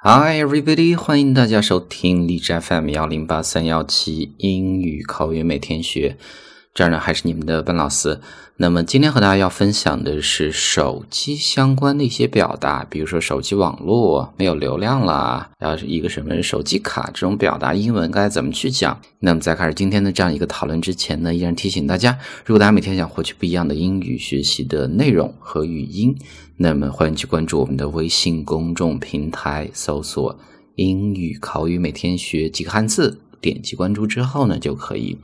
Hi everybody，欢迎大家收听荔枝 FM 幺零八三幺七英语口语每天学。这儿呢还是你们的笨老师。那么今天和大家要分享的是手机相关的一些表达，比如说手机网络没有流量了，然后是一个什么手机卡这种表达，英文该怎么去讲？那么在开始今天的这样一个讨论之前呢，依然提醒大家，如果大家每天想获取不一样的英语学习的内容和语音，那么欢迎去关注我们的微信公众平台，搜索“英语口语每天学”几个汉字。点击关注之后呢，就可以。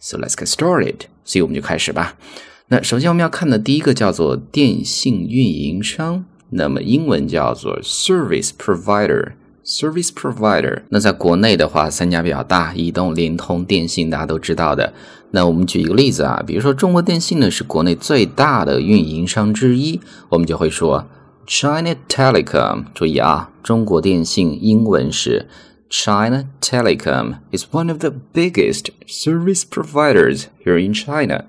So let's get started。所以我们就开始吧。那首先我们要看的第一个叫做电信运营商，那么英文叫做 service provider。service provider。那在国内的话，三家比较大，移动、联通、电信，大家都知道的。那我们举一个例子啊，比如说中国电信呢是国内最大的运营商之一，我们就会说 China Telecom。注意啊，中国电信英文是。China Telecom is one of the biggest service providers here in China。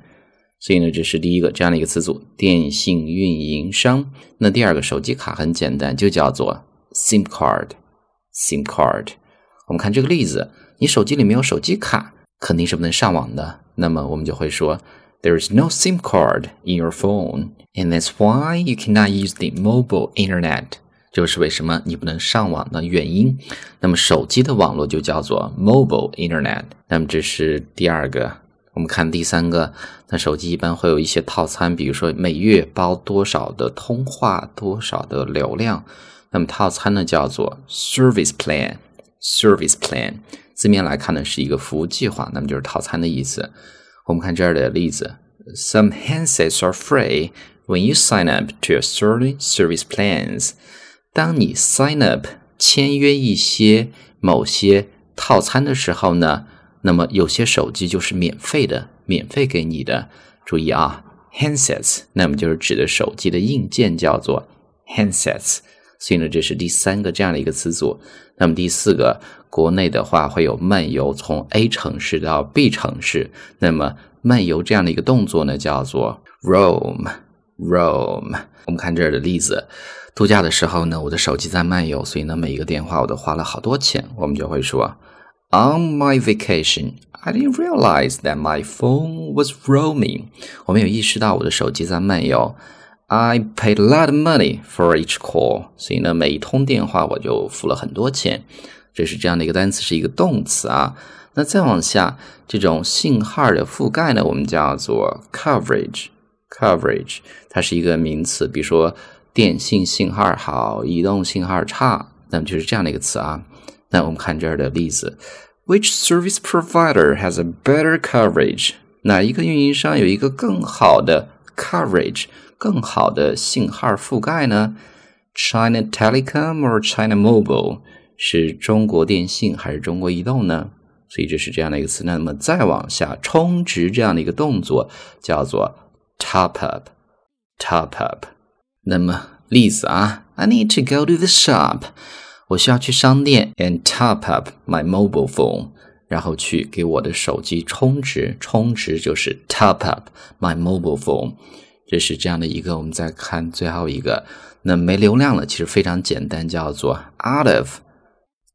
所以呢，这是第一个这样的一个词组，电信运营商。那第二个，手机卡很简单，就叫做 SIM card。SIM card。我们看这个例子，你手机里没有手机卡，肯定是不能上网的。那么我们就会说，There is no SIM card in your phone, and that's why you cannot use the mobile internet. 就是为什么你不能上网的原因。那么手机的网络就叫做 mobile internet。那么这是第二个。我们看第三个，那手机一般会有一些套餐，比如说每月包多少的通话，多少的流量。那么套餐呢叫做 service plan。service plan 字面来看呢是一个服务计划，那么就是套餐的意思。我们看这儿的例子：Some handsets are free when you sign up to a certain service plans。当你 sign up 签约一些某些套餐的时候呢，那么有些手机就是免费的，免费给你的。注意啊，handsets，那么就是指的手机的硬件叫做 handsets。所以呢，这是第三个这样的一个词组。那么第四个，国内的话会有漫游从 A 城市到 B 城市，那么漫游这样的一个动作呢，叫做 roam Rome。我们看这儿的例子。度假的时候呢，我的手机在漫游，所以呢，每一个电话我都花了好多钱。我们就会说，On my vacation, I didn't realize that my phone was roaming。我没有意识到我的手机在漫游。I paid a lot of money for each call。所以呢，每一通电话我就付了很多钱。这是这样的一个单词，是一个动词啊。那再往下，这种信号的覆盖呢，我们叫做 coverage。Coverage 它是一个名词，比如说。电信信号好，移动信号差，那么就是这样的一个词啊。那我们看这儿的例子：Which service provider has a better coverage？哪一个运营商有一个更好的 coverage，更好的信号覆盖呢？China Telecom or China Mobile？是中国电信还是中国移动呢？所以这是这样的一个词。那么再往下，充值这样的一个动作叫做 top up，top up。那么例子啊，I need to go to the shop，我需要去商店，and top up my mobile phone，然后去给我的手机充值，充值就是 top up my mobile phone，这是这样的一个。我们再看最后一个，那没流量了，其实非常简单，叫做 out of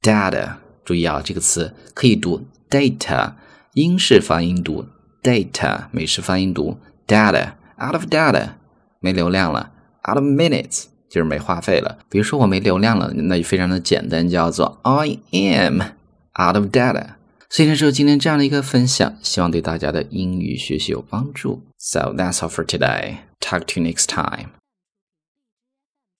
data。注意啊，这个词可以读 data，英式发音读 data，美式发音读 data，out of data，没流量了。out of minutes 就是没话费了。比如说我没流量了，那就非常的简单，叫做 I am out of data。所以呢，说今天这样的一个分享，希望对大家的英语学习有帮助。So that's all for today. Talk to you next time.